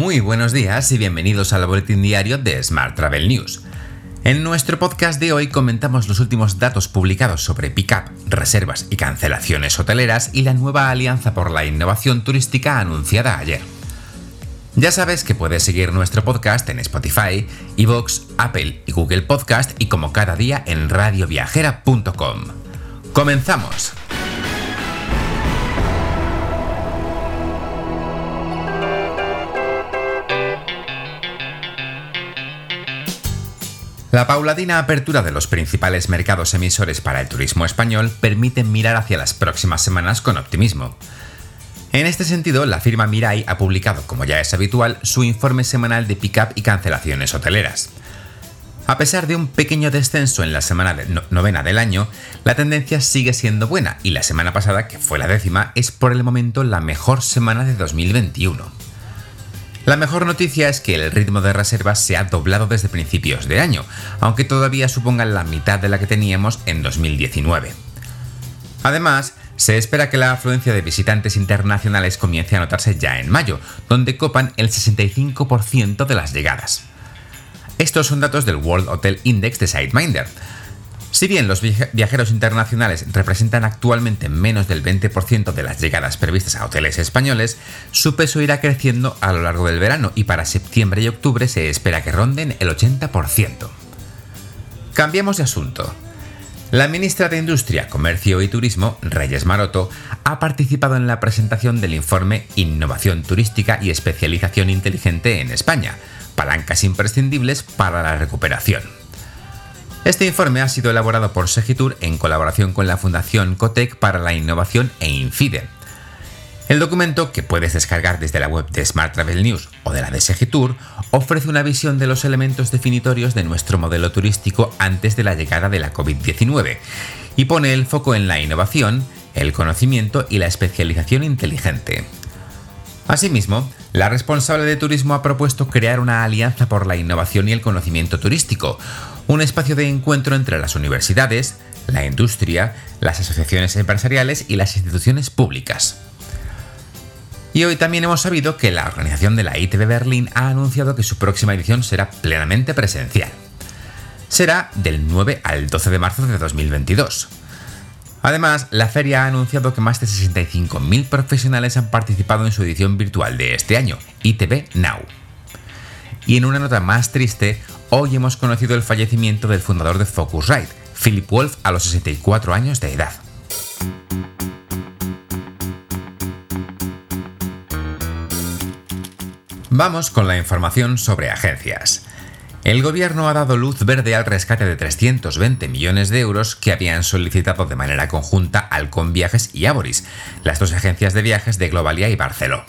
Muy buenos días y bienvenidos al boletín diario de Smart Travel News. En nuestro podcast de hoy comentamos los últimos datos publicados sobre pickup, reservas y cancelaciones hoteleras y la nueva alianza por la innovación turística anunciada ayer. Ya sabes que puedes seguir nuestro podcast en Spotify, Evox, Apple y Google Podcast y como cada día en radioviajera.com. ¡Comenzamos! La paulatina apertura de los principales mercados emisores para el turismo español permite mirar hacia las próximas semanas con optimismo. En este sentido, la firma Mirai ha publicado, como ya es habitual, su informe semanal de pick-up y cancelaciones hoteleras. A pesar de un pequeño descenso en la semana novena del año, la tendencia sigue siendo buena y la semana pasada, que fue la décima, es por el momento la mejor semana de 2021. La mejor noticia es que el ritmo de reservas se ha doblado desde principios de año, aunque todavía supongan la mitad de la que teníamos en 2019. Además, se espera que la afluencia de visitantes internacionales comience a notarse ya en mayo, donde copan el 65% de las llegadas. Estos son datos del World Hotel Index de SiteMinder, si bien los viajeros internacionales representan actualmente menos del 20% de las llegadas previstas a hoteles españoles, su peso irá creciendo a lo largo del verano y para septiembre y octubre se espera que ronden el 80%. Cambiemos de asunto. La ministra de Industria, Comercio y Turismo, Reyes Maroto, ha participado en la presentación del informe Innovación Turística y Especialización Inteligente en España, palancas imprescindibles para la recuperación. Este informe ha sido elaborado por Segitur en colaboración con la Fundación Cotec para la Innovación e Infide. El documento, que puedes descargar desde la web de Smart Travel News o de la de Segitur, ofrece una visión de los elementos definitorios de nuestro modelo turístico antes de la llegada de la COVID-19 y pone el foco en la innovación, el conocimiento y la especialización inteligente. Asimismo, la responsable de turismo ha propuesto crear una alianza por la innovación y el conocimiento turístico, un espacio de encuentro entre las universidades, la industria, las asociaciones empresariales y las instituciones públicas. Y hoy también hemos sabido que la organización de la ITB Berlín ha anunciado que su próxima edición será plenamente presencial. Será del 9 al 12 de marzo de 2022. Además, la feria ha anunciado que más de 65.000 profesionales han participado en su edición virtual de este año, ITB Now. Y en una nota más triste, hoy hemos conocido el fallecimiento del fundador de Focusrite, Philip Wolf, a los 64 años de edad. Vamos con la información sobre agencias. El gobierno ha dado luz verde al rescate de 320 millones de euros que habían solicitado de manera conjunta Alcon Viajes y Aboris, las dos agencias de viajes de Globalia y Barceló.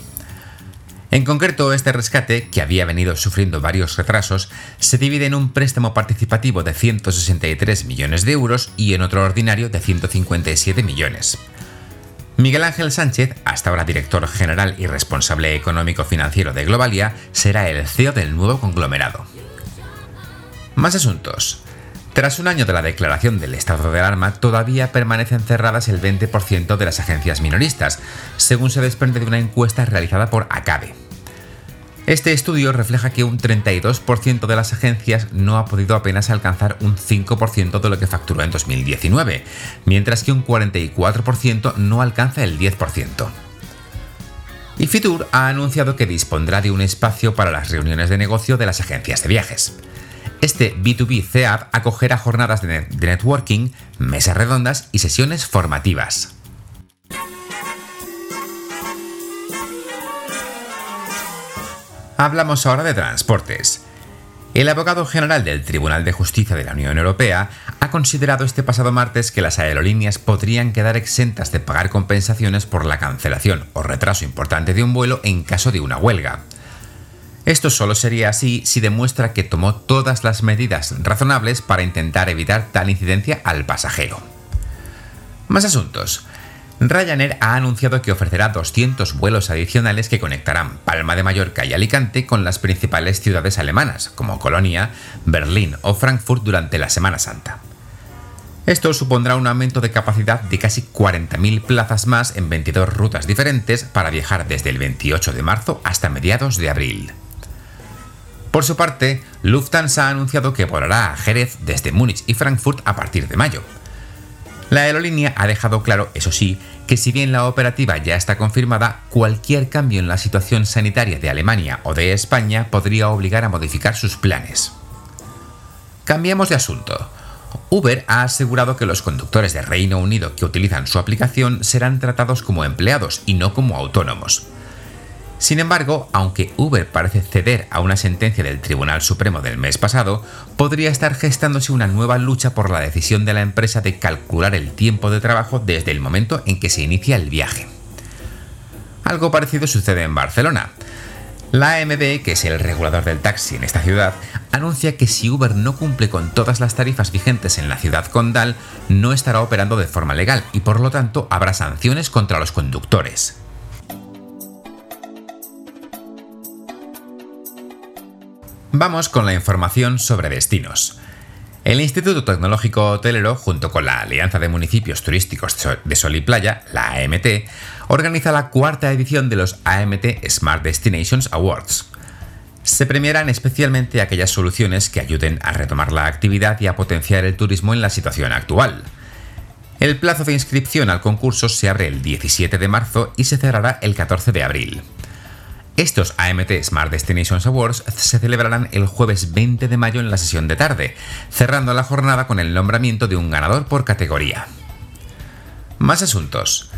En concreto, este rescate, que había venido sufriendo varios retrasos, se divide en un préstamo participativo de 163 millones de euros y en otro ordinario de 157 millones. Miguel Ángel Sánchez, hasta ahora director general y responsable económico financiero de Globalia, será el CEO del nuevo conglomerado. Más asuntos. Tras un año de la declaración del estado de alarma, todavía permanecen cerradas el 20% de las agencias minoristas, según se desprende de una encuesta realizada por ACABE. Este estudio refleja que un 32% de las agencias no ha podido apenas alcanzar un 5% de lo que facturó en 2019, mientras que un 44% no alcanza el 10%. Y Fitur ha anunciado que dispondrá de un espacio para las reuniones de negocio de las agencias de viajes. Este B2B CEAP acogerá jornadas de, networking, mesas redondas y sesiones formativas. Hablamos ahora de transportes. El abogado general del Tribunal de Justicia de la Unión Europea ha considerado este pasado martes que las aerolíneas podrían quedar exentas de pagar compensaciones por la cancelación o retraso importante de un vuelo en caso de una huelga. Esto solo sería así si demuestra que tomó todas las medidas razonables para intentar evitar tal incidencia al pasajero. Más asuntos. Ryanair ha anunciado que ofrecerá 200 vuelos adicionales que conectarán Palma de Mallorca y Alicante con las principales ciudades alemanas, como Colonia, Berlín o Frankfurt durante la Semana Santa. Esto supondrá un aumento de capacidad de casi 40.000 plazas más en 22 rutas diferentes para viajar desde el 28 de marzo hasta mediados de abril. Por su parte, Lufthansa ha anunciado que volará a Jerez desde Múnich y Frankfurt a partir de mayo. La aerolínea ha dejado claro, eso sí, que si bien la operativa ya está confirmada, cualquier cambio en la situación sanitaria de Alemania o de España podría obligar a modificar sus planes. Cambiamos de asunto. Uber ha asegurado que los conductores de Reino Unido que utilizan su aplicación serán tratados como empleados y no como autónomos. Sin embargo, aunque Uber parece ceder a una sentencia del Tribunal Supremo del mes pasado, podría estar gestándose una nueva lucha por la decisión de la empresa de calcular el tiempo de trabajo desde el momento en que se inicia el viaje. Algo parecido sucede en Barcelona. La AMB, que es el regulador del taxi en esta ciudad, anuncia que si Uber no cumple con todas las tarifas vigentes en la ciudad condal, no estará operando de forma legal y por lo tanto habrá sanciones contra los conductores. Vamos con la información sobre destinos. El Instituto Tecnológico Hotelero, junto con la Alianza de Municipios Turísticos de Sol y Playa, la AMT, organiza la cuarta edición de los AMT Smart Destinations Awards. Se premiarán especialmente aquellas soluciones que ayuden a retomar la actividad y a potenciar el turismo en la situación actual. El plazo de inscripción al concurso se abre el 17 de marzo y se cerrará el 14 de abril. Estos AMT Smart Destinations Awards se celebrarán el jueves 20 de mayo en la sesión de tarde, cerrando la jornada con el nombramiento de un ganador por categoría. Más asuntos.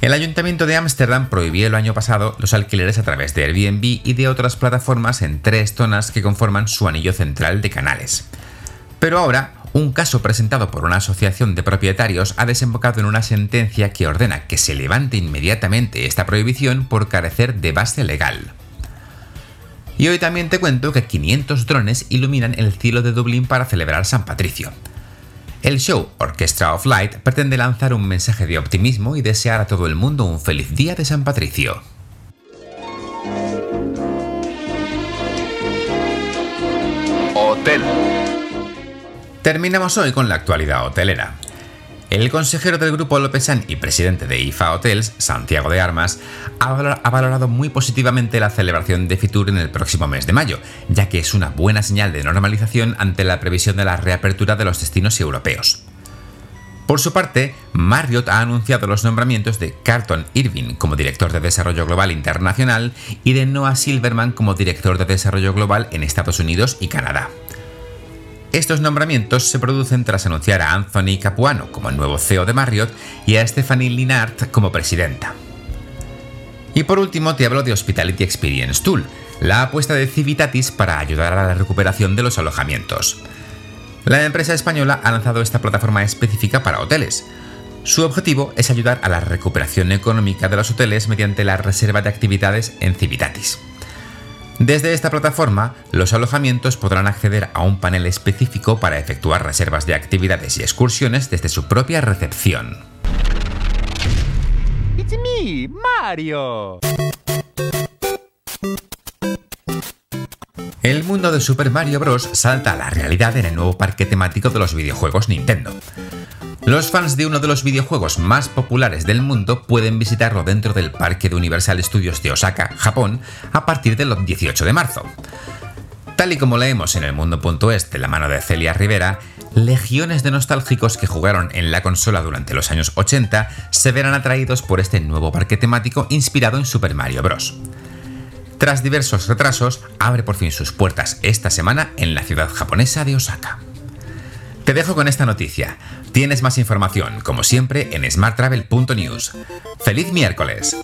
El Ayuntamiento de Ámsterdam prohibió el año pasado los alquileres a través de Airbnb y de otras plataformas en tres zonas que conforman su anillo central de canales. Pero ahora, un caso presentado por una asociación de propietarios ha desembocado en una sentencia que ordena que se levante inmediatamente esta prohibición por carecer de base legal. Y hoy también te cuento que 500 drones iluminan el cielo de Dublín para celebrar San Patricio. El show Orchestra of Light pretende lanzar un mensaje de optimismo y desear a todo el mundo un feliz día de San Patricio. Hotel. Terminamos hoy con la actualidad hotelera. El consejero del grupo Lópezán y presidente de IFA Hotels, Santiago de Armas, ha valorado muy positivamente la celebración de Fitur en el próximo mes de mayo, ya que es una buena señal de normalización ante la previsión de la reapertura de los destinos europeos. Por su parte, Marriott ha anunciado los nombramientos de Carlton Irving como director de Desarrollo Global Internacional y de Noah Silverman como director de Desarrollo Global en Estados Unidos y Canadá. Estos nombramientos se producen tras anunciar a Anthony Capuano como el nuevo CEO de Marriott y a Stephanie Linart como presidenta. Y por último te hablo de Hospitality Experience Tool, la apuesta de Civitatis para ayudar a la recuperación de los alojamientos. La empresa española ha lanzado esta plataforma específica para hoteles. Su objetivo es ayudar a la recuperación económica de los hoteles mediante la reserva de actividades en Civitatis. Desde esta plataforma, los alojamientos podrán acceder a un panel específico para efectuar reservas de actividades y excursiones desde su propia recepción. Mario. El mundo de Super Mario Bros. salta a la realidad en el nuevo parque temático de los videojuegos Nintendo. Los fans de uno de los videojuegos más populares del mundo pueden visitarlo dentro del Parque de Universal Studios de Osaka, Japón, a partir del 18 de marzo. Tal y como leemos en el mundo.es de la mano de Celia Rivera, legiones de nostálgicos que jugaron en la consola durante los años 80 se verán atraídos por este nuevo parque temático inspirado en Super Mario Bros. Tras diversos retrasos, abre por fin sus puertas esta semana en la ciudad japonesa de Osaka. Te dejo con esta noticia. Tienes más información, como siempre, en smarttravel.news. ¡Feliz miércoles!